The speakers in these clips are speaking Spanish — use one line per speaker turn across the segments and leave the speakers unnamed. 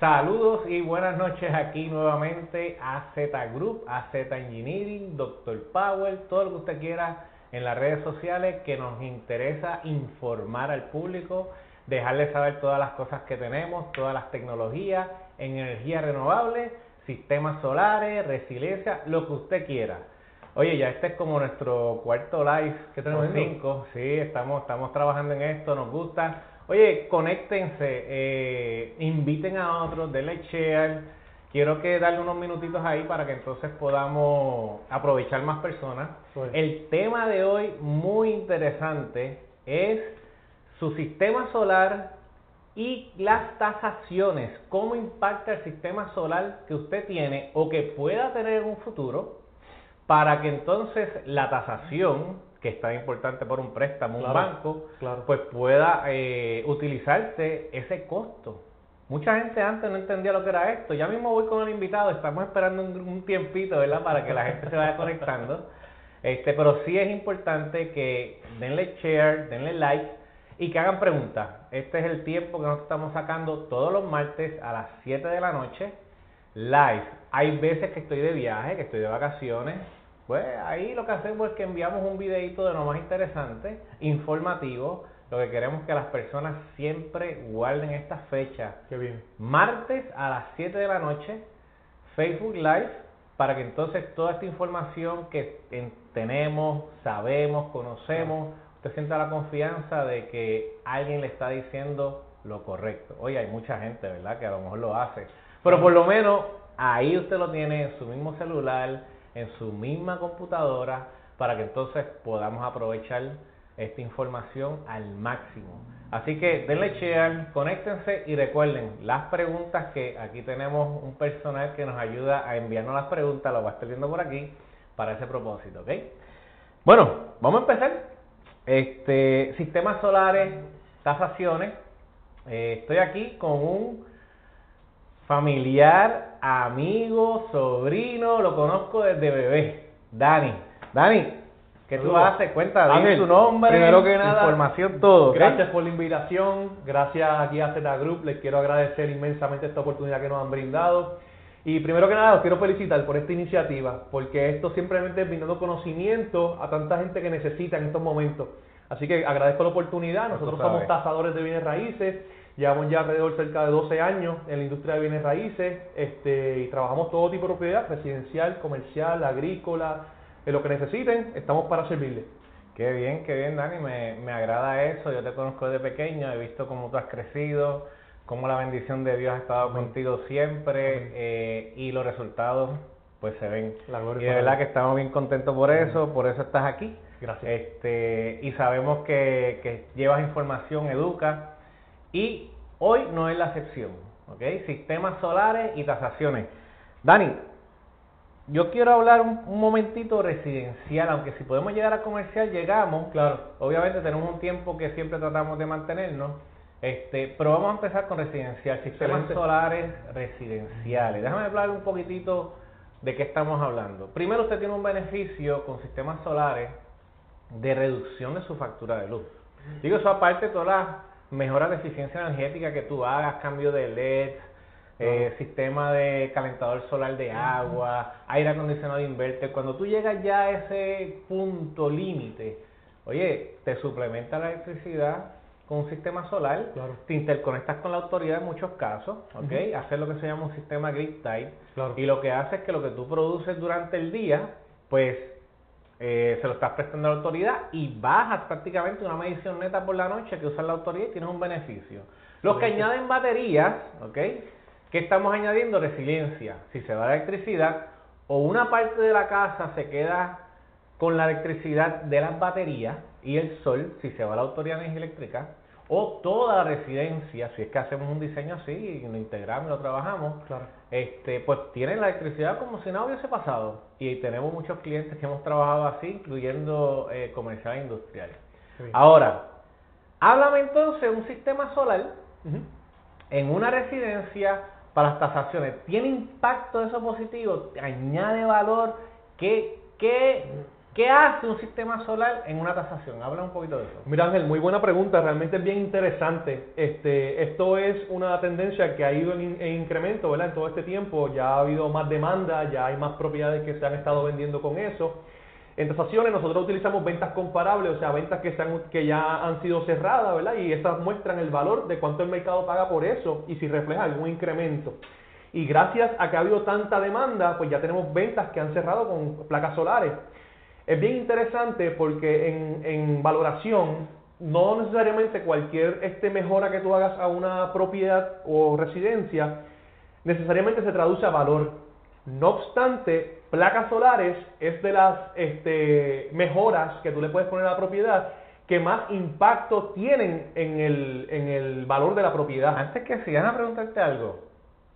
Saludos y buenas noches aquí nuevamente a Z Group, a Z Engineering, Dr. Power, todo lo que usted quiera en las redes sociales que nos interesa informar al público, dejarle saber todas las cosas que tenemos, todas las tecnologías en energía renovable, sistemas solares, resiliencia, lo que usted quiera. Oye, ya este es como nuestro cuarto live.
¿Qué tenemos?
Cinco. Sí, estamos, estamos trabajando en esto, nos gusta. Oye, conéctense, eh, inviten a otros, denle share. Quiero que darle unos minutitos ahí para que entonces podamos aprovechar más personas. El tema de hoy, muy interesante, es su sistema solar y las tasaciones. ¿Cómo impacta el sistema solar que usted tiene o que pueda tener en un futuro? para que entonces la tasación, que es tan importante por un préstamo, un banco, pues pueda eh, utilizarse ese costo. Mucha gente antes no entendía lo que era esto. Ya mismo voy con el invitado, estamos esperando un, tiempito, ¿verdad? Para que la gente se vaya conectando. Este, pero sí es importante que denle share, denle like y que hagan preguntas. Este es el tiempo que nos estamos sacando todos los martes a las 7 de la noche, live. Hay veces que estoy de viaje, que estoy de vacaciones, pues ahí lo que hacemos es que enviamos un videito de lo más interesante, informativo. Lo que queremos es que las personas siempre guarden esta fecha.
Qué bien.
Martes a las 7 de la noche, Facebook Live, para que entonces toda esta información que tenemos, sabemos, conocemos, usted sienta la confianza de que alguien le está diciendo lo correcto. Oye, hay mucha gente, ¿verdad?, que a lo mejor lo hace. Pero por lo menos ahí usted lo tiene en su mismo celular en su misma computadora para que entonces podamos aprovechar esta información al máximo. Así que denle share, conéctense y recuerden las preguntas que aquí tenemos un personal que nos ayuda a enviarnos las preguntas, lo va a estar viendo por aquí para ese propósito, ¿ok? Bueno, vamos a empezar. Este, sistemas solares, tasaciones. Eh, estoy aquí con un familiar, amigo, sobrino, lo conozco desde bebé, Dani. Dani, ¿qué tú haces? Cuéntame tu nombre,
primero que nada,
información, todo.
Gracias por la invitación, gracias aquí a Zeta Group, les quiero agradecer inmensamente esta oportunidad que nos han brindado. Y primero que nada, los quiero felicitar por esta iniciativa, porque esto simplemente es brindando conocimiento a tanta gente que necesita en estos momentos. Así que agradezco la oportunidad, nosotros somos tasadores de bienes raíces Llevamos ya alrededor cerca de 12 años en la industria de bienes raíces este, y trabajamos todo tipo de propiedad, residencial, comercial, agrícola, en lo que necesiten, estamos para servirles.
Qué bien, qué bien, Dani, me, me agrada eso. Yo te conozco desde pequeño, he visto cómo tú has crecido, cómo la bendición de Dios ha estado contigo siempre eh, y los resultados pues se ven. y de verdad que estamos bien contentos por eso, por eso estás aquí.
Gracias.
Este, y sabemos que, que llevas información, educa y hoy no es la excepción, ¿ok? Sistemas solares y tasaciones. Dani, yo quiero hablar un, momentito residencial, aunque si podemos llegar a comercial, llegamos.
Claro.
Obviamente tenemos un tiempo que siempre tratamos de mantenernos. Este, pero vamos a empezar con residencial, sistemas solares residenciales. Déjame hablar un poquitito de qué estamos hablando. Primero, usted tiene un beneficio con sistemas solares de reducción de su factura de luz. Digo eso aparte de todas las mejora de eficiencia energética que tú hagas, cambio de LED, eh, sistema de calentador solar de agua, aire acondicionado inverter. Cuando tú llegas ya a ese punto límite, oye, te suplementa la electricidad con un sistema solar, te interconectas con la autoridad en muchos casos, ¿ok? Hacer lo que se llama un sistema grid type. Y lo que hace es que lo que tú produces durante el día, pues eh, se lo estás prestando a la autoridad y bajas prácticamente una medición neta por la noche que usa la autoridad y tienes un beneficio. Los que añaden baterías, ¿ok? ¿Qué estamos añadiendo? Resiliencia. Si se va la electricidad o una parte de la casa se queda con la electricidad de las baterías y el sol, si se va la autoridad de energía eléctrica, o toda la residencia, si es que hacemos un diseño así y lo integramos y lo trabajamos, este, pues tienen la electricidad como si nada hubiese pasado. Y tenemos muchos clientes que hemos trabajado así, incluyendo eh, comerciales e industriales. Ahora, háblame entonces de un sistema solar en una residencia para las tasaciones. ¿Tiene impacto eso positivo? ¿Añade valor? ¿Qué, qué ¿Qué hace un sistema solar en una tasación? Habla un poquito de eso.
Mira Ángel, muy buena pregunta, realmente es bien interesante. Este, esto es una tendencia que ha ido en, incremento, ¿verdad? En todo este tiempo ya ha habido más demanda, ya hay más propiedades que se han estado vendiendo con eso. En tasaciones nosotros utilizamos ventas comparables, o sea, ventas que, que ya han sido cerradas, ¿verdad? Y esas muestran el valor de cuánto el mercado paga por eso y si refleja algún incremento. Y gracias a que ha habido tanta demanda, pues ya tenemos ventas que han cerrado con placas solares. Es bien interesante porque en, valoración, no necesariamente cualquier este mejora que tú hagas a una propiedad o residencia, necesariamente se traduce a valor. No obstante, placas solares es de las este, mejoras que tú le puedes poner a la propiedad que más impacto tienen en el, en el valor de la propiedad.
Antes que sigan a preguntarte algo,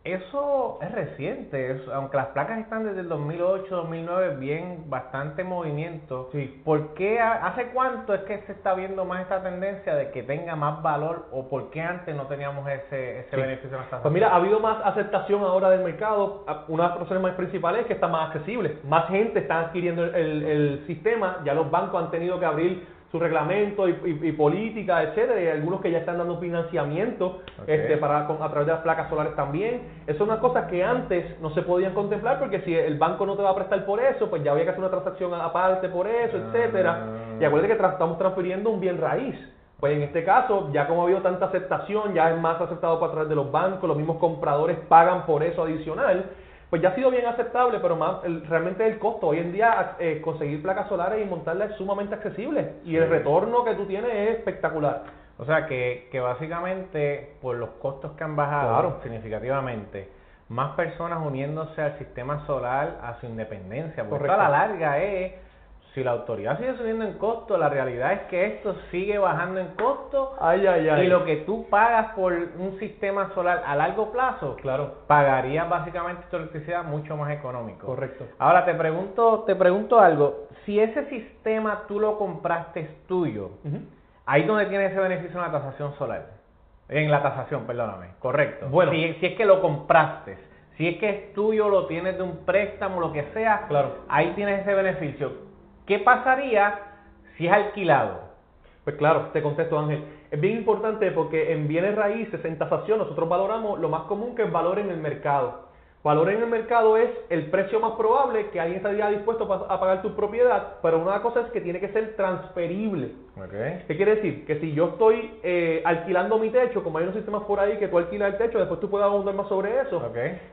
eso es reciente, aunque las placas están desde el 2008, 2009, bien, bastante movimiento.
Sí.
¿Por qué, hace cuánto es que se está viendo más esta tendencia de que tenga más valor o por qué antes no teníamos ese, ese beneficio en
Pues mira, ha habido más aceptación ahora del mercado. Una de las razones más principales es que está más accesible. Más gente está adquiriendo el, el sistema, ya los bancos han tenido que abrir su reglamento y, política, etcétera, y algunos que ya están dando financiamiento este, para, a través de las placas solares también. Eso es una cosa que antes no se podían contemplar porque si el banco no te va a prestar por eso, pues ya había que hacer una transacción aparte por eso, etcétera. Y acuérdate que estamos transfiriendo un bien raíz. Pues en este caso, ya como ha habido tanta aceptación, ya es más aceptado para través de los bancos, los mismos compradores pagan por eso adicional pues ya ha sido bien aceptable, pero más realmente el costo. Hoy en día eh, conseguir placas solares y montarlas es sumamente accesible y el retorno que tú tienes es espectacular.
O sea que, que básicamente por los costos que han bajado significativamente, más personas uniéndose al sistema solar a su independencia, porque a la larga es si la autoridad sigue subiendo en costo, la realidad es que esto sigue bajando en costo.
Ay, ay, ay.
Y lo que tú pagas por un sistema solar a largo plazo,
claro.
pagarías básicamente tu electricidad mucho más económico.
Correcto.
Ahora te pregunto, te pregunto algo. Si ese sistema tú lo compraste es tuyo, ahí donde tiene ese beneficio en la tasación solar. En la tasación, perdóname. Correcto.
Bueno.
Si, si es que lo compraste. Si es que es tuyo, lo tienes de un préstamo, lo que sea,
claro.
ahí tienes ese beneficio ¿Qué pasaría si es alquilado?
Pues claro, te contesto Ángel. Es bien importante porque en bienes raíces, en tasación, nosotros valoramos lo más común que es valor en el mercado. Valor en el mercado es el precio más probable que alguien estaría dispuesto a pagar tu propiedad, pero una cosa es que tiene que ser transferible.
Okay.
¿Qué quiere decir? Que si yo estoy eh, alquilando mi techo, como hay unos sistemas por ahí que tú alquilas el techo, después tú puedes abundar más sobre eso,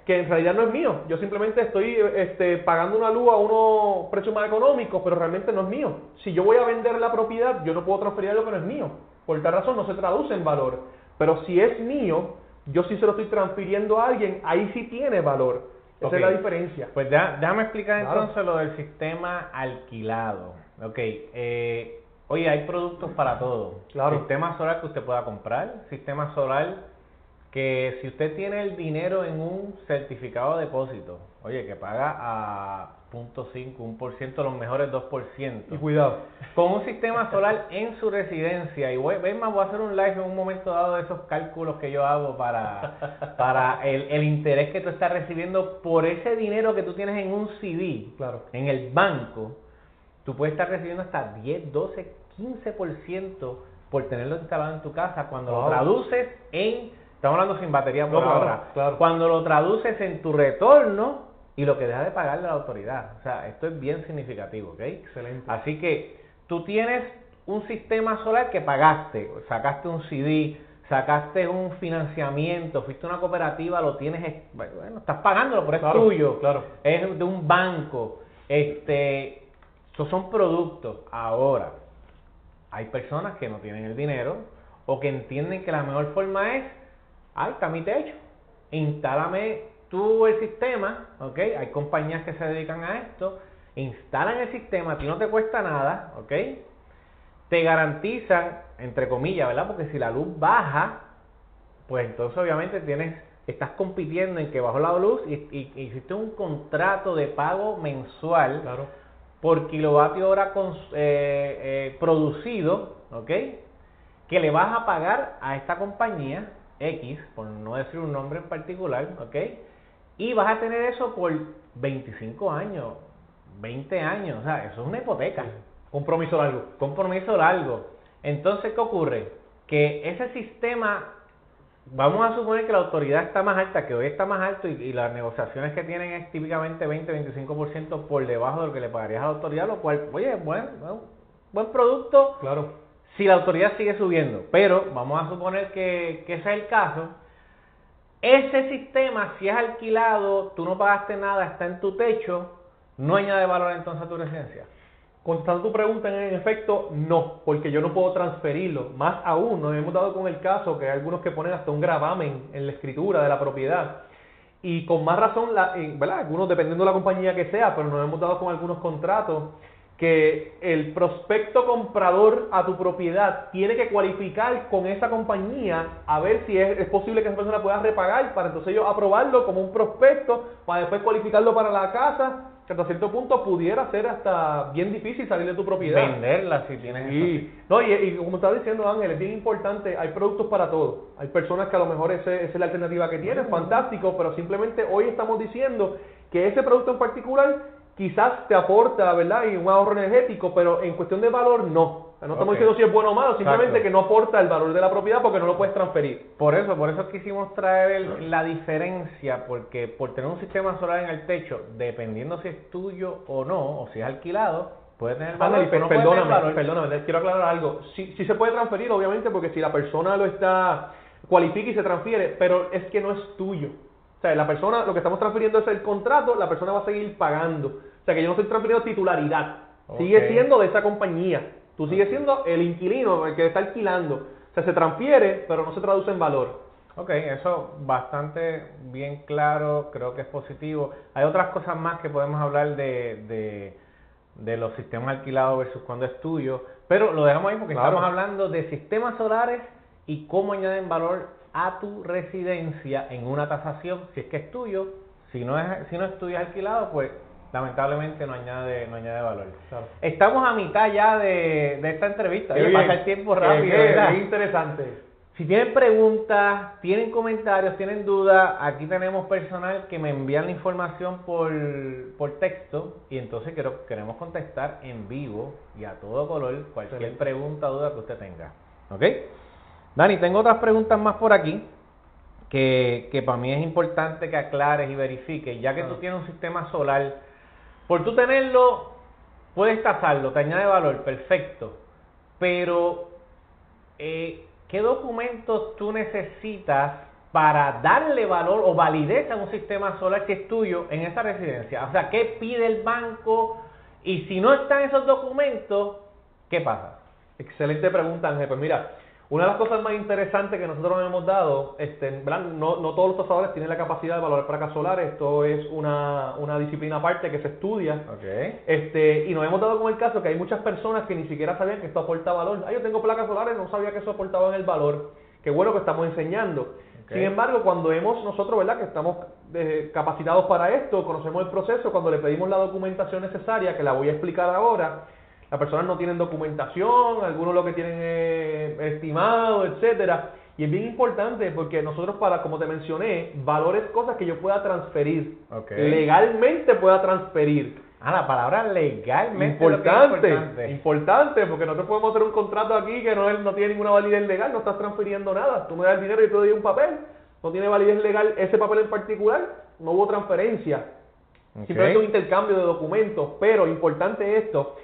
que en realidad no es mío. Yo simplemente estoy este, pagando una luz a unos precios más económicos, pero realmente no es mío. Si yo voy a vender la propiedad, yo no puedo transferir lo que no es mío. Por tal razón no se traduce en valor. Pero si es mío, yo sí se lo estoy transfiriendo a alguien, ahí sí tiene valor. Esa es la diferencia.
Pues déjame explicar entonces lo del sistema alquilado. Ok, eh, oye, hay productos para todo.
Claro.
Sistema solar que usted pueda comprar, sistema solar que si usted tiene el dinero en un certificado de depósito, oye, que paga a 0.5, 1%, los mejores 2%.
Y cuidado.
Con un sistema solar en su residencia. Y voy, más, voy a hacer un live en un momento dado de esos cálculos que yo hago para, para el, el interés que tú estás recibiendo por ese dinero que tú tienes en un CD,
claro.
en el banco. Tú puedes estar recibiendo hasta 10, 12, 15% por tenerlo instalado en tu casa cuando lo traduces en, estamos hablando sin batería por ahora,
claro.
cuando lo traduces en tu retorno y lo que deja de pagarle a la autoridad. O sea, esto es bien significativo, ¿ok?
Excelente.
Así que tú tienes un sistema solar que pagaste, sacaste un CD, sacaste un financiamiento, fuiste a una cooperativa, lo tienes, bueno, estás pagándolo, pero es tuyo,
claro.
es de un banco. Este, esos son productos. Ahora, hay personas que no tienen el dinero o que entienden que la mejor forma es, ahí está mi techo, instálame tú el sistema, ¿ok? Hay compañías que se dedican a esto, instalan el sistema, a ti no te cuesta nada, ¿ok? Te garantizan, entre comillas, ¿verdad? Porque si la luz baja, pues entonces obviamente tienes, estás compitiendo en que bajó la luz y, y, hiciste un contrato de pago mensual por kilovatio hora con, eh, eh, producido, ¿ok? Que le vas a pagar a esta compañía X, por no decir un nombre en particular, ¿ok? Y vas a tener eso por 25 años, 20 años, o sea, eso es una hipoteca.
Compromiso largo.
Compromiso largo. Entonces, ¿qué ocurre? Que ese sistema, vamos a suponer que la autoridad está más alta, que hoy está más alto y, las negociaciones que tienen es típicamente 20-25% por debajo de lo que le pagarías a la autoridad, lo cual, oye, buen, buen producto.
Claro.
Si la autoridad sigue subiendo, pero vamos a suponer que, que ese es el caso, ese sistema, si es alquilado, tú no pagaste nada, está en tu techo, no añade valor entonces a tu residencia.
Contestando tu pregunta, en efecto, no, porque yo no puedo transferirlo. Más aún, nos hemos dado con el caso que hay algunos que ponen hasta un gravamen en la escritura de la propiedad. Y con más razón. Algunos dependiendo de la compañía que sea, pero nos hemos dado con algunos contratos que el prospecto comprador a tu propiedad tiene que cualificar con esa compañía a ver si es, es, posible que esa persona pueda repagar para entonces ellos aprobarlo como un prospecto para después cualificarlo para la casa que hasta cierto punto pudiera ser hasta bien difícil salir de tu propiedad.
Venderla si tienes
y, No, y, como estaba diciendo Ángel, es bien importante, hay productos para todo. Hay personas que a lo mejor esa, es la alternativa que tienen, fantástico, pero simplemente hoy estamos diciendo que ese producto en particular quizás te aporta, ¿verdad? Y un ahorro energético, pero en cuestión de valor no. no estamos diciendo si es bueno o malo, simplemente que no aporta el valor de la propiedad porque no lo puedes transferir.
Por eso, por eso quisimos traer la diferencia, porque por tener un sistema solar en el techo, dependiendo si es tuyo o no, o si es alquilado, puede tener valor.
perdóname, perdóname, quiero aclarar algo. Sí, sí se puede transferir, obviamente, porque si la persona lo está, cualifica y se transfiere, pero es que no es tuyo. O sea, la persona, lo que estamos transfiriendo es el contrato, la persona va a seguir pagando. O sea, que yo no estoy transfiriendo titularidad. Sigue siendo de esa compañía. Tú sigues siendo el inquilino, el que está alquilando. O sea, se transfiere, pero no se traduce en valor.
Ok, eso bastante bien claro, creo que es positivo. Hay otras cosas más que podemos hablar de, de, de los sistemas alquilados versus cuando es tuyo, pero lo dejamos ahí porque estamos hablando de sistemas solares y cómo añaden valor a tu residencia en una tasación, si es que es tuyo, si no es, si no es tuyo alquilado, pues lamentablemente no añade, no añade valor. Estamos a mitad ya de, esta entrevista, pasa el tiempo rápido.
Es interesante.
Si tienen preguntas, tienen comentarios, tienen dudas, aquí tenemos personal que me envían la información por, por texto y entonces quiero, queremos contestar en vivo y a todo color cualquier pregunta o duda que usted tenga. ¿Ok? Dani, tengo otras preguntas más por aquí que, que para mí es importante que aclares y verifiques, ya que tú tienes un sistema solar, por tú tenerlo, puedes tasarlo, te añade valor, perfecto, pero eh, ¿qué documentos tú necesitas para darle valor o validez a un sistema solar que es tuyo en esa residencia? O sea, ¿qué pide el banco? Y si no están esos documentos, ¿qué pasa?
Excelente pregunta, Ángel. Pues mira, una de las cosas más interesantes que nosotros nos hemos dado, este, no, no todos los tasadores tienen la capacidad de valorar placas solares, esto es una, una disciplina aparte que se estudia.
Okay.
Este, y nos hemos dado con el caso que hay muchas personas que ni siquiera sabían que esto aporta valor. Ah, yo tengo placas solares, no sabía que eso aportaba en el valor. Qué bueno que estamos enseñando. Sin embargo, cuando hemos nosotros, ¿verdad? Que estamos eh, capacitados para esto, conocemos el proceso, cuando le pedimos la documentación necesaria, que la voy a explicar ahora, las personas no tienen documentación, algunos lo que tienen es estimado, etcétera. Y es bien importante porque nosotros para, como te mencioné, valores cosas que yo pueda transferir. Legalmente pueda transferir.
Ah, la palabra legalmente.
Importante, importante, importante. porque nosotros podemos hacer un contrato aquí que no, no tiene ninguna validez legal, no estás transfiriendo nada. Tú me das el dinero y te doy un papel, no tiene validez legal ese papel en particular, no hubo transferencia. Simplemente un intercambio de documentos, pero importante esto,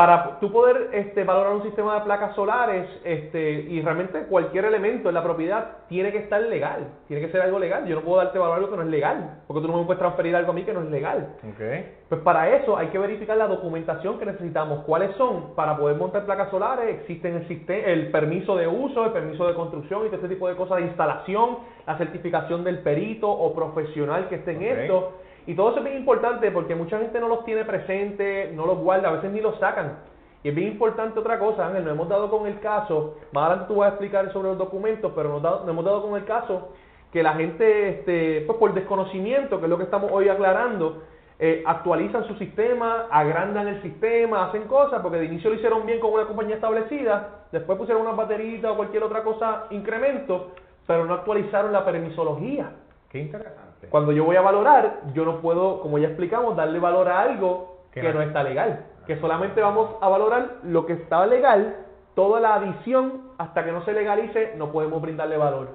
para tú poder este, valorar un sistema de placas solares este, y realmente cualquier elemento en la propiedad tiene que estar legal, tiene que ser algo legal. Yo no puedo darte valor a algo que no es legal, porque tú no me puedes transferir algo a mí que no es legal.
Okay.
Pues para eso hay que verificar la documentación que necesitamos, cuáles son para poder montar placas solares, existen el, el permiso de uso, el permiso de construcción y todo este tipo de cosas de instalación, la certificación del perito o profesional que esté en esto y todo eso es bien importante porque mucha gente no los tiene presente, no los guarda, a veces ni los sacan. Y es bien importante otra cosa, Ángel, nos hemos dado con el caso, más adelante tú vas a explicar sobre los documentos, pero nos, hemos dado con el caso que la gente, este, pues por desconocimiento, que es lo que estamos hoy aclarando, eh, actualizan su sistema, agrandan el sistema, hacen cosas, porque de inicio lo hicieron bien con una compañía establecida, después pusieron una baterita o cualquier otra cosa, incremento, pero no actualizaron la permisología.
Qué interesante.
Cuando yo voy a valorar, yo no puedo, como ya explicamos, darle valor a algo que no está legal. Que solamente vamos a valorar lo que está legal, toda la adición, hasta que no se legalice, no podemos brindarle valor.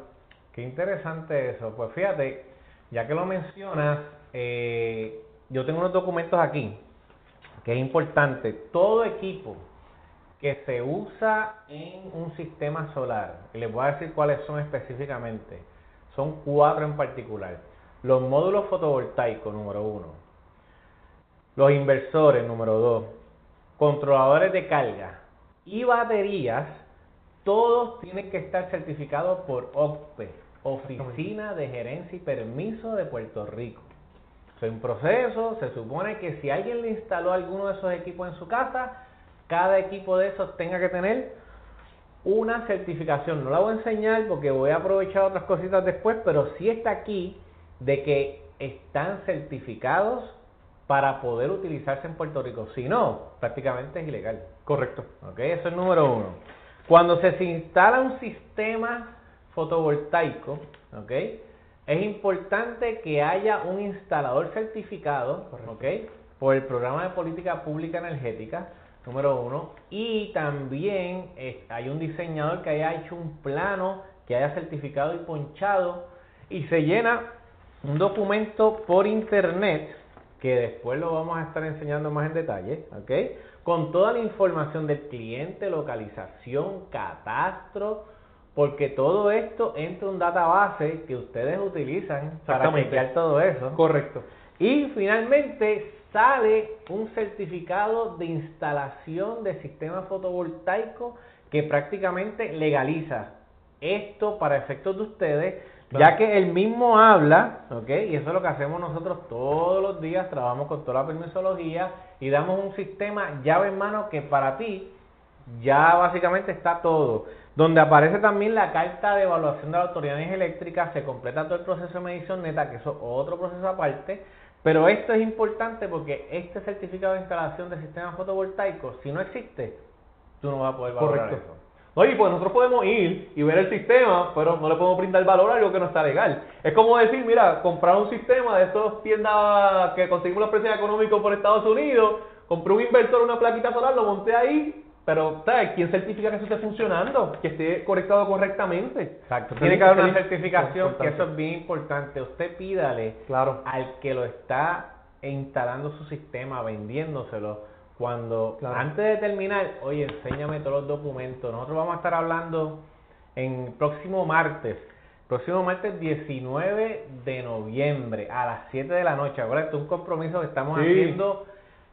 Qué interesante eso. Pues fíjate, ya que lo mencionas, eh, yo tengo unos documentos aquí que es importante. Todo equipo que se usa en un sistema solar, y les voy a decir cuáles son específicamente, son cuatro en particular. Los módulos fotovoltaicos, número uno. Los inversores, número dos. Controladores de carga y baterías, todos tienen que estar certificados por OCPE, Oficina de Gerencia y Permiso de Puerto Rico. Es un proceso, se supone que si alguien le instaló alguno de esos equipos en su casa, cada equipo de esos tenga que tener una certificación. No la voy a enseñar porque voy a aprovechar otras cositas después, pero sí está aquí de que están certificados para poder utilizarse en Puerto Rico. Si no, prácticamente es ilegal.
Correcto.
¿Ok? Eso es número uno. Cuando se instala un sistema fotovoltaico, ¿ok? Es importante que haya un instalador certificado, ¿ok? Por el programa de política pública energética, número uno. Y también eh, hay un diseñador que haya hecho un plano, que haya certificado y ponchado. Y se llena un documento por internet, que después lo vamos a estar enseñando más en detalle, ¿ok? Con toda la información del cliente, localización, catastro, porque todo esto entra en un database que ustedes utilizan para chequear todo eso.
Correcto.
Y finalmente sale un certificado de instalación de sistema fotovoltaico que prácticamente legaliza esto para efectos de ustedes, ya que el mismo habla, ¿ok? Y eso es lo que hacemos nosotros todos los días, trabajamos con toda la permisología y damos un sistema llave en mano que para ti ya básicamente está todo. Donde aparece también la carta de evaluación de la Autoridad de Eléctrica, se completa todo el proceso de medición neta, que eso es otro proceso aparte, pero esto es importante porque este certificado de instalación de sistemas fotovoltaicos, si no existe, tú no vas a poder valorar
Correcto. eso. Oye, pues nosotros podemos ir y ver el sistema, pero no le podemos brindar valor a algo que no está legal. Es como decir, mira, comprar un sistema de estos tiendas que conseguimos los precios económicos por Estados Unidos, compré un inversor, una plaquita solar, lo monté ahí pero, ¿sabes? ¿Quién certifica que eso esté funcionando? Que esté conectado correctamente.
Exacto. Tiene que haber una certificación, que eso es bien importante. Usted pídale
claro.
al que lo está instalando su sistema, vendiéndoselo, cuando antes de terminar, oye, enséñame todos los documentos. Nosotros vamos a estar hablando en próximo martes, próximo martes 19 de noviembre a las 7 de la noche. Ahora, esto es un compromiso que estamos haciendo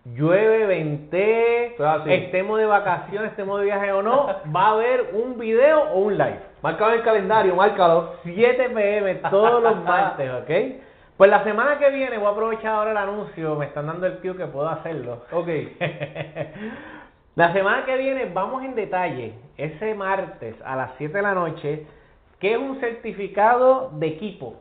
llueve, vente, estemos de vacaciones, estemos de viaje o no, va a haber un video o un live.
Márcalo en el calendario, márcalo.
7 pm todos los martes, ¿ok? Pues la semana que viene, voy a aprovechar ahora el anuncio, me están dando el tío que puedo hacerlo.
Ok.
la semana que viene vamos en detalle, ese martes a las 7 de la noche, ¿qué es un certificado de equipo?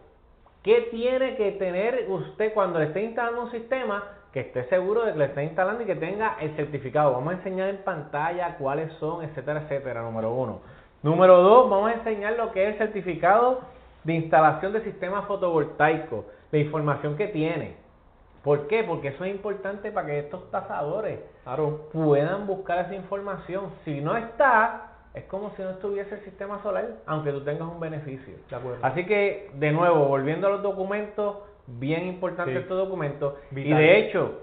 ¿Qué tiene que tener usted cuando le esté instalando un sistema? que esté seguro de que le esté instalando y que tenga el certificado. Vamos a enseñar en pantalla cuáles son, etcétera, etcétera, número uno. Número dos, vamos a enseñar lo que es el certificado de instalación de sistema fotovoltaico, la información que tiene. ¿Por qué? Porque eso es importante para que estos tasadores puedan buscar esa información. Si no está, es como si no estuviese el sistema solar, aunque tú tengas un beneficio. Así que, de nuevo, volviendo a los documentos, bien importante este documento. Y de hecho,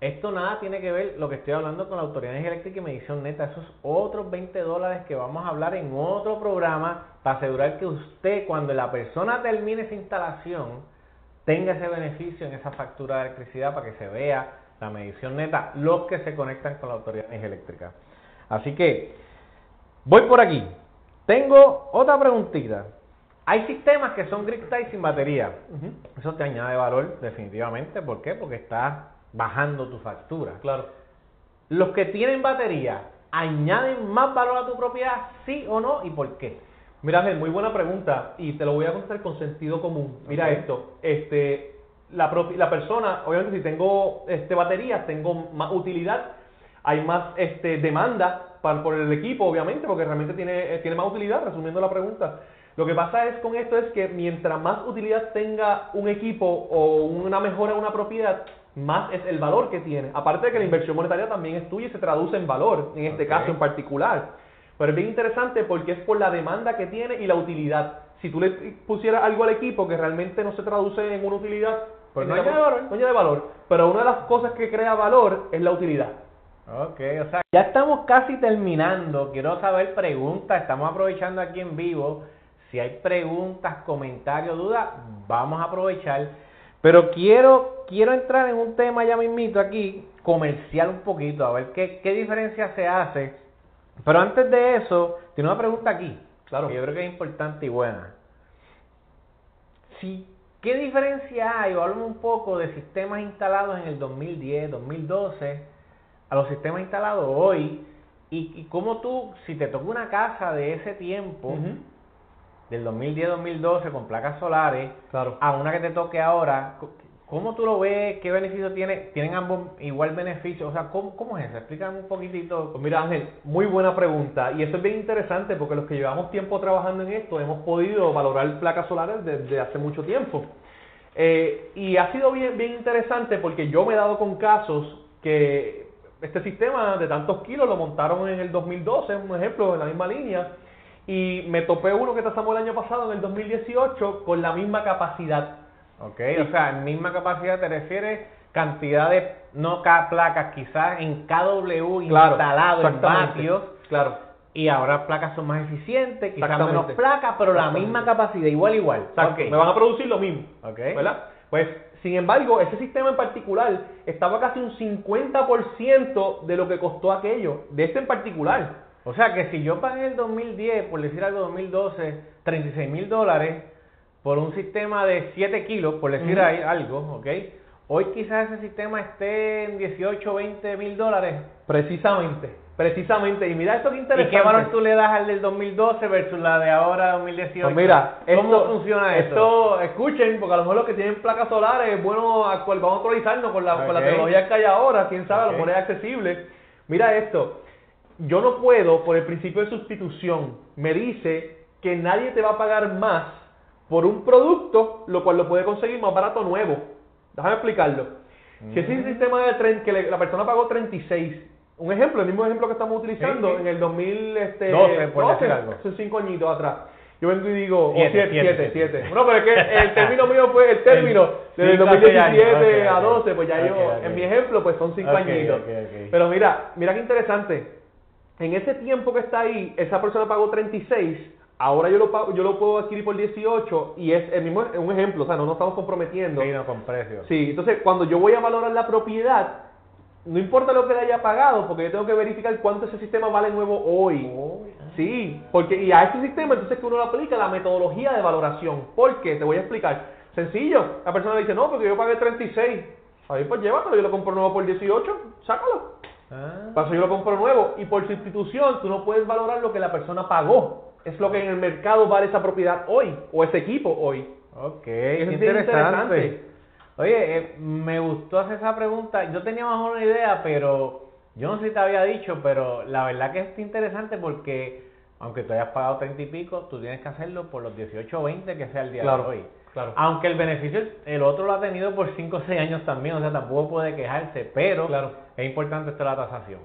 esto nada tiene que ver lo que estoy hablando con la Autoridad Eléctrica y Medición Neta. Esos otros 20 dólares que vamos a hablar en otro programa para asegurar que usted, cuando la persona termine esa instalación, tenga ese beneficio en esa factura de electricidad para que se vea la medición neta, los que se conectan con la Autoridad Eléctrica. Así que, voy por aquí. Tengo otra preguntita. Hay sistemas que son grid tie sin batería. Eso te añade valor definitivamente. ¿Por qué? Porque estás bajando tu factura.
Claro.
Los que tienen batería, ¿añaden más valor a tu propiedad? ¿Sí o no? ¿Y por qué?
Mira, muy buena pregunta y te lo voy a contestar con sentido común. Mira esto, este, la, la persona, obviamente si tengo este, baterías, tengo más utilidad, hay más este, demanda para, por el equipo, obviamente, porque realmente tiene, tiene más utilidad, resumiendo la pregunta. Lo que pasa es con esto es que mientras más utilidad tenga un equipo o una mejora en una propiedad, más es el valor que tiene. Aparte de que la inversión monetaria también es tuya y se traduce en valor, en este caso en particular. Pero es bien interesante porque es por la demanda que tiene y la utilidad. Si tú le pusieras algo al equipo que realmente no se traduce en una utilidad, pues no añade valor. No añade valor. Pero una de las cosas que crea valor es la utilidad.
Ok, o sea, ya estamos casi terminando. Quiero saber preguntas. Estamos aprovechando aquí en vivo. Si hay preguntas, comentarios, dudas, vamos a aprovechar. Pero quiero, quiero entrar en un tema ya mismito aquí, comercial un poquito, a ver qué, qué diferencia se hace. Pero antes de eso, tiene una pregunta aquí, claro. que yo creo que es importante y buena. Si, ¿Qué diferencia hay, o háblame un poco de sistemas instalados en el 2010, 2012, a los sistemas instalados hoy? Y, y cómo tú, si te toca una casa de ese tiempo, del 2010-2012 con placas solares claro. a una que te toque ahora, ¿cómo tú lo ves? ¿Qué beneficio tiene? ¿Tienen ambos igual beneficio? O sea, ¿cómo, es eso? Explícame un poquitito.
Pues mira Ángel, muy buena pregunta y eso es bien interesante porque los que llevamos tiempo trabajando en esto hemos podido valorar placas solares desde hace mucho tiempo. Eh, y ha sido bien, bien interesante porque yo me he dado con casos que este sistema de tantos kilos lo montaron en el 2012, un ejemplo, en la misma línea, y me topé uno que tasamos el año pasado, en el 2018, con la misma capacidad.
Ok, o sea, en misma capacidad te refieres cantidad de, no cada placas, quizás en KW instalado en patios.
Claro.
Y ahora placas son más eficientes, quizás menos placas, pero la misma capacidad, igual, igual.
Okay. Me van a producir lo mismo. Okay. ¿Verdad? Pues, sin embargo, ese sistema en particular estaba casi un 50% de lo que costó aquello, de este en particular.
O sea que si yo pagué en el 2010, por decir algo 2012, 36 mil dólares por un sistema de 7 kilos, por decir algo, ¿ok? Hoy quizás ese sistema esté en 18 20 mil dólares.
Precisamente, precisamente. Y mira esto que interesante.
¿Y qué valor tú le das al del 2012 versus la de ahora 2018? Pues
mira, ¿cómo funciona esto? Esto, escuchen, porque a lo mejor los que tienen placas solares, bueno, vamos a actualizarnos con la, con la tecnología que hay ahora, quién sabe, a lo mejor es accesible. Mira esto, yo no puedo, por el principio de sustitución, me dice que nadie te va a pagar más por un producto, lo cual lo puede conseguir más barato nuevo. Déjame explicarlo. Si ese mm. sistema de tren que la persona pagó 36, un ejemplo, el mismo ejemplo que estamos utilizando en el 2012, este, hace 5 añitos atrás. Yo vengo y digo, 7, 7, 7. Bueno, pero es que el término mío fue el término desde el 2017 a 12, pues ya yo, en mi ejemplo, pues son 5 añitos. Pero mira, mira qué interesante en ese tiempo que está ahí, esa persona pagó 36, ahora yo lo pago, yo lo puedo adquirir por 18 y es el mismo un ejemplo, o sea, no nos estamos comprometiendo.
Sí, no con precios.
Sí, entonces cuando yo voy a valorar la propiedad, no importa lo que le haya pagado, porque yo tengo que verificar cuánto ese sistema vale nuevo hoy. sí, porque y a ese sistema entonces que uno le aplica la metodología de valoración. ¿Por qué? Te voy a explicar. Sencillo, la persona dice, no, porque yo pagué 36. Ahí pues llévatelo, yo lo compro nuevo por 18, sácalo. Ah. Paso yo lo compro nuevo y por sustitución tú no puedes valorar lo que la persona pagó. Es lo que en el mercado vale esa propiedad hoy o ese equipo hoy.
Ok, es interesante. Oye, eh, me gustó hacer esa pregunta. Yo tenía más una idea, pero yo no sé si te había dicho, pero la verdad que es interesante porque aunque tú hayas pagado 30 y pico, tú tienes que hacerlo por los 18 o 20 que sea el día de hoy. Claro. Aunque el beneficio, el otro lo ha tenido por 5 o 6 años también, o sea, tampoco puede quejarse, pero claro. es importante esto la tasación.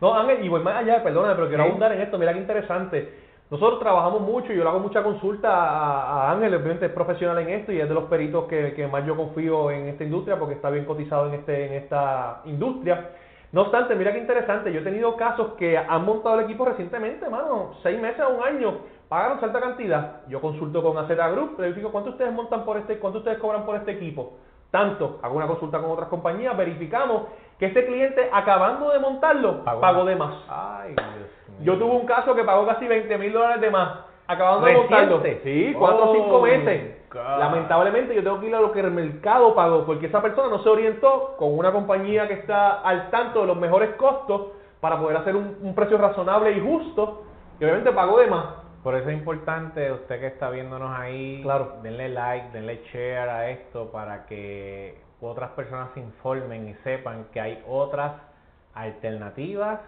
No, Ángel, y voy más allá, perdóname, pero quiero abundar en esto, mira qué interesante. Nosotros trabajamos mucho, yo le hago mucha consulta a, Ángel, obviamente es profesional en esto y es de los peritos que, que, más yo confío en esta industria porque está bien cotizado en, este, en esta industria. No obstante, mira qué interesante, yo he tenido casos que han montado el equipo recientemente, mano, seis meses a un año, pagaron cierta cantidad, yo consulto con AZ Group, verifico cuánto ustedes montan por este, cuánto ustedes cobran por este equipo. Tanto, hago una consulta con otras compañías, verificamos que este cliente acabando de montarlo pagó, de más. Ay, Yo tuve un caso que pagó casi 20 mil dólares de más, acabando de montarlo. Sí, cuatro o cinco oh, meses. Lamentablemente yo tengo que ir a lo que el mercado pagó, porque esa persona no se orientó con una compañía que está al tanto de los mejores costos para poder hacer un, un precio razonable y justo, y obviamente pagó de más.
Por eso es importante, usted que está viéndonos ahí, claro. denle like, denle share a esto para que otras personas se informen y sepan que hay otras alternativas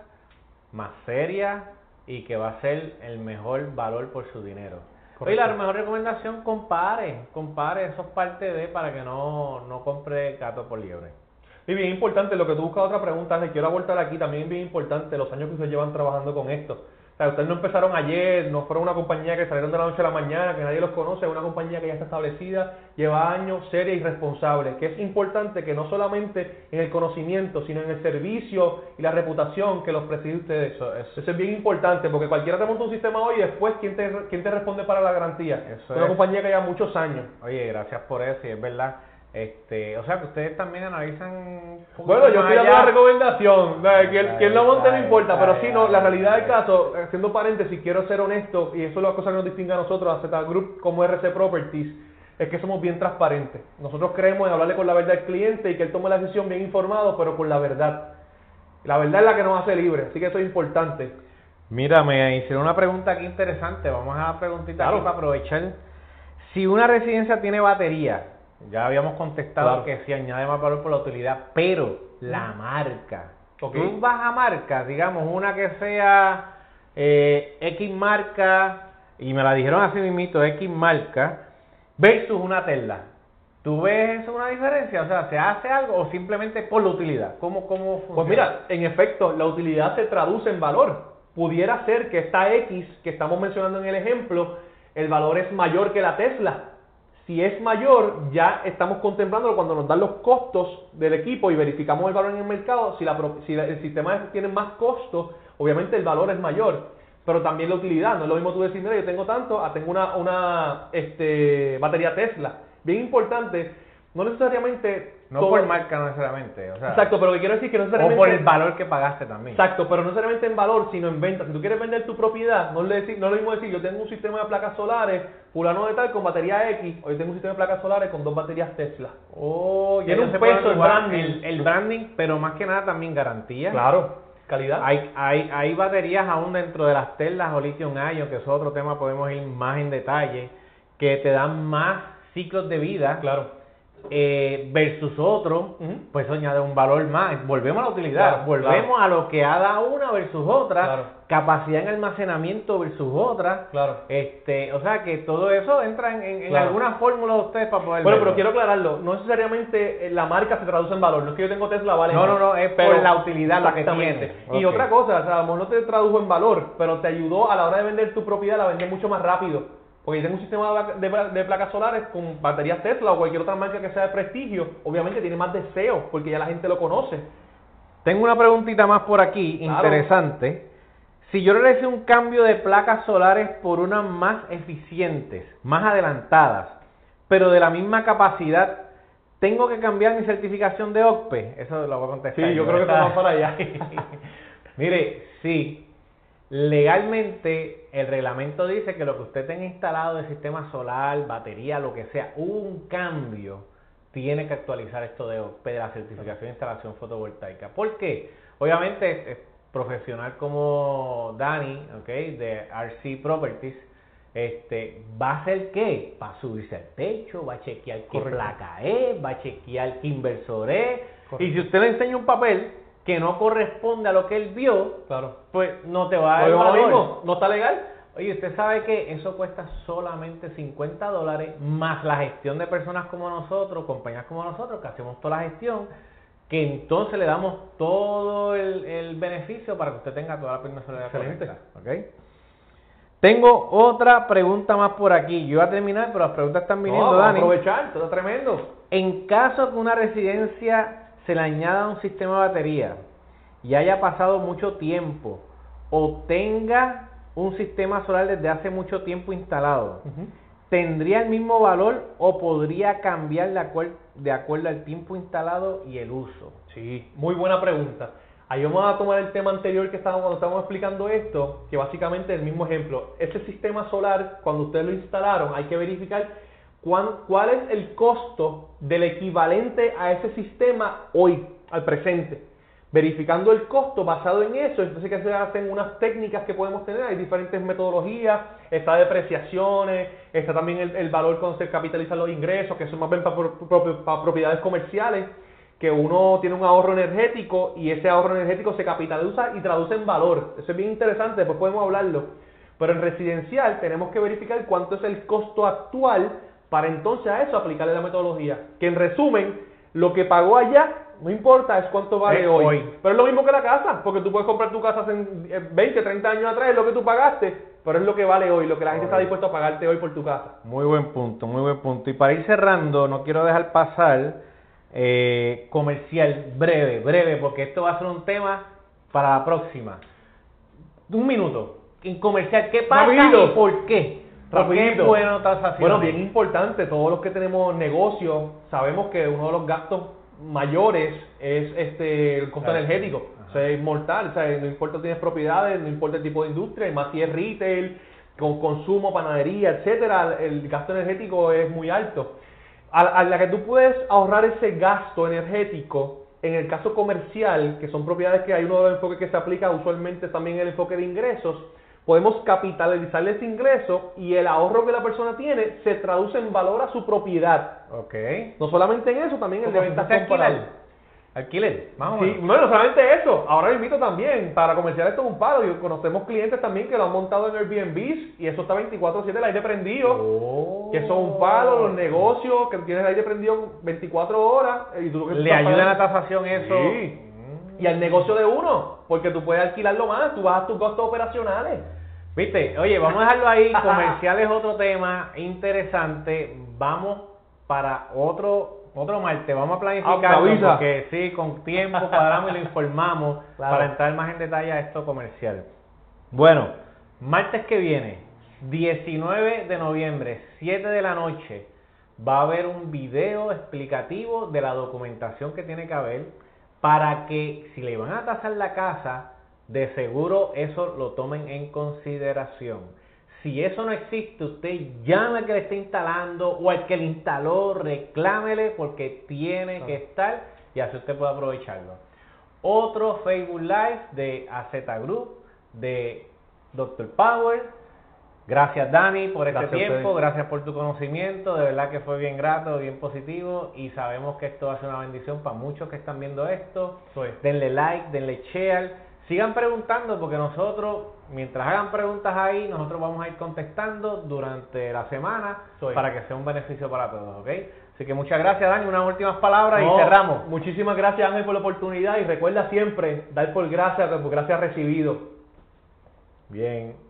más serias y que va a ser el mejor valor por su dinero. Y la mejor recomendación, compare, compare, eso es parte de para que no, no compre gato por liebre.
Y bien importante, lo que tú buscas otra pregunta, le quiero abortar aquí, también bien importante los años que ustedes llevan trabajando con esto. O sea, ustedes no empezaron ayer, no fueron una compañía que salieron de la noche a la mañana, que nadie los conoce, es una compañía que ya está establecida, lleva años, seria y responsable, que es importante que no solamente en el conocimiento, sino en el servicio y la reputación que los preside ustedes. Eso, eso, es bien importante, porque cualquiera te monta un sistema hoy y después, ¿quién te, quién te responde para la garantía? Eso es una compañía que lleva muchos años.
Oye, gracias por eso, y es verdad este, o sea, que ustedes también analizan.
Bueno, yo estoy dando la recomendación. Quien, lo monte no importa, pero sí, no, la realidad del caso, haciendo paréntesis, quiero ser honesto, y eso es la cosa que nos distingue a nosotros, a Z Group como RC Properties, es que somos bien transparentes. Nosotros creemos en hablarle con la verdad al cliente y que él tome la decisión bien informado, pero con la verdad. La verdad es la que nos hace libres, así que eso es importante.
Mira, me hicieron una pregunta aquí interesante. Vamos a la preguntita para aprovechar. Si una residencia tiene batería, ya habíamos contestado que si añade más valor por la utilidad, pero la marca. Okay. Tú vas a marca, digamos, una que sea eh, X marca, y me la dijeron así mismito, X marca, versus una Tesla. ¿Tú ves eso una diferencia? O sea, ¿se hace algo o simplemente por la utilidad? ¿Cómo, cómo
funciona? Pues mira, en efecto, la utilidad se traduce en valor. Pudiera ser que esta X que estamos mencionando en el ejemplo, el valor es mayor que la Tesla si es mayor, ya estamos contemplando cuando nos dan los costos del equipo y verificamos el valor en el mercado. Si, la, si el sistema tiene más costos, obviamente el valor es mayor. Pero también la utilidad. No es lo mismo tú decir, mira, yo tengo tanto, ah, tengo una, una este, batería Tesla. Bien importante, no necesariamente
no por marca necesariamente. O sea,
exacto, pero lo que quiero decir es que no necesariamente.
O por el valor que pagaste también.
Exacto, pero no necesariamente en valor, sino en venta. Si tú quieres vender tu propiedad, no le decir, no lo mismo decir, yo tengo un sistema de placas solares, fulano de tal, con batería X, o yo tengo un sistema de placas solares con dos baterías Tesla.
Oh, Tiene un peso el branding. El, branding, pero más que nada también garantía.
Claro. Calidad.
Hay, hay, hay baterías aún dentro de las Teslas o lithium ion, que es otro tema, podemos ir más en detalle, que te dan más ciclos de vida.
Claro
eh, versus otro, pues añade un valor más. Volvemos a la utilidad, volvemos a lo que haga una versus otra, capacidad en almacenamiento versus otra.
Claro.
Este, o sea que todo eso entra en, alguna fórmula de ustedes para poder.
Bueno, pero quiero aclararlo, no necesariamente la marca se traduce en valor, no es que yo tengo Tesla, vale.
No, no, no, es por la utilidad la que tiene.
Y otra cosa, o sea, a lo mejor no te tradujo en valor, pero te ayudó a la hora de vender tu propiedad, la vender mucho más rápido porque tengo un sistema de, placas solares con baterías Tesla o cualquier otra marca que sea de prestigio. Obviamente tiene más deseo porque ya la gente lo conoce.
Tengo una preguntita más por aquí, interesante. Si yo realicé un cambio de placas solares por unas más eficientes, más adelantadas, pero de la misma capacidad, ¿tengo que cambiar mi certificación de OCPE? Eso lo voy a contestar.
Sí, yo, creo que vamos para allá.
Mire, sí, Legalmente, el reglamento dice que lo que usted tenga instalado de sistema solar, batería, lo que sea, un cambio, tiene que actualizar esto de, de la certificación de instalación fotovoltaica. ¿Por qué? Obviamente, profesional como Dani, okay, de RC Properties, este, va a hacer qué? Va a subirse al techo, va a chequear qué placa es, va a chequear qué inversor es. Y si usted le enseña un papel que no corresponde a lo que él vio,
claro.
pues no te va a dar el valor.
no está legal.
Oye, usted sabe que eso cuesta solamente 50 dólares más la gestión de personas como nosotros, compañías como nosotros, que hacemos toda la gestión, que entonces le damos todo el, beneficio para que usted tenga toda la permisolidad
Excelente.
¿okay? Tengo otra pregunta más por aquí. Yo voy a terminar, pero las preguntas están viniendo, no,
Dani. aprovechar, todo tremendo.
En caso que una residencia se le añada un sistema de batería y haya pasado mucho tiempo o tenga un sistema solar desde hace mucho tiempo instalado, ¿tendría el mismo valor o podría cambiar de, de acuerdo al tiempo instalado y el uso?
Sí, muy buena pregunta. Ahí vamos a tomar el tema anterior que estábamos cuando estábamos explicando esto, que básicamente es el mismo ejemplo. Ese sistema solar, cuando ustedes lo instalaron, hay que verificar cuál es el costo del equivalente a ese sistema hoy, al presente. Verificando el costo basado en eso, entonces que se hacen unas técnicas que podemos tener, hay diferentes metodologías, está depreciaciones, está también el, valor cuando se capitalizan los ingresos, que son más bien para, para propiedades comerciales, que uno tiene un ahorro energético y ese ahorro energético se capitaliza y traduce en valor. Eso es bien interesante, después podemos hablarlo. Pero en residencial tenemos que verificar cuánto es el costo actual para entonces a eso aplicarle la metodología. Que en resumen, lo que pagó allá no importa, es cuánto vale hoy. Pero es lo mismo que la casa, porque tú puedes comprar tu casa hace 20, 30 años atrás, es lo que tú pagaste, pero es lo que vale hoy, lo que la gente está dispuesta a pagarte hoy por tu casa.
Muy buen punto, muy buen punto. Y para ir cerrando, no quiero dejar pasar eh, comercial breve, breve, porque esto va a ser un tema para la próxima. Un minuto. En comercial, ¿qué pasa y por qué?
¿Por qué bueno Bueno, bien importante, todos los que tenemos negocios sabemos que uno de los gastos mayores es este el costo energético. O sea, es mortal. O sea, no importa si tienes propiedades, no importa el tipo de industria, más si es retail, con consumo, panadería, etcétera, el gasto energético es muy alto. A, la que tú puedes ahorrar ese gasto energético, en el caso comercial, que son propiedades que hay uno de los enfoques que se aplica usualmente también el enfoque de ingresos, podemos capitalizar ese ingreso y el ahorro que la persona tiene se traduce en valor a su propiedad.
Ok.
No solamente en eso, también en el de ventas
comparables. Alquiler,
más o Sí, bueno, solamente eso. Ahora invito también, para comerciar esto un palo, y conocemos clientes también que lo han montado en Airbnb y eso está 24-7 el aire prendido, oh. que son un palo, los negocios, que tienen el aire prendido 24 horas.
Y tú, Le ayuda a la tasación eso.
Sí. Y al negocio de uno, porque tú puedes alquilarlo más, tú vas a tus costos operacionales.
Viste, oye, vamos a dejarlo ahí. Comercial es otro tema interesante. Vamos para otro otro martes. Vamos a planificar ah, porque sí, con tiempo cuadramos y lo informamos para entrar más en detalle a esto comercial. Bueno, martes que viene, 19 de noviembre, 7 de la noche, va a haber un video explicativo de la documentación que tiene que haber para que si le van a tasar la casa, de seguro eso lo tomen en consideración. Si eso no existe, usted llame al que le está instalando o al que le instaló, reclámele porque tiene que estar y así usted puede aprovecharlo. Otro Facebook Live de AZ Group, de Dr. Power. Gracias Dani por este tiempo, gracias por tu conocimiento, de verdad que fue bien grato, bien positivo y sabemos que esto ser una bendición para muchos que están viendo esto. Denle like, denle share Sigan preguntando porque nosotros, mientras hagan preguntas ahí, nosotros vamos a ir contestando durante la semana para que sea un beneficio para todos, ¿ok? Así que muchas gracias, Dani. Unas últimas palabras y cerramos.
Muchísimas gracias, Ángel, por la oportunidad y recuerda siempre dar por gracias, por gracias recibido.
Bien.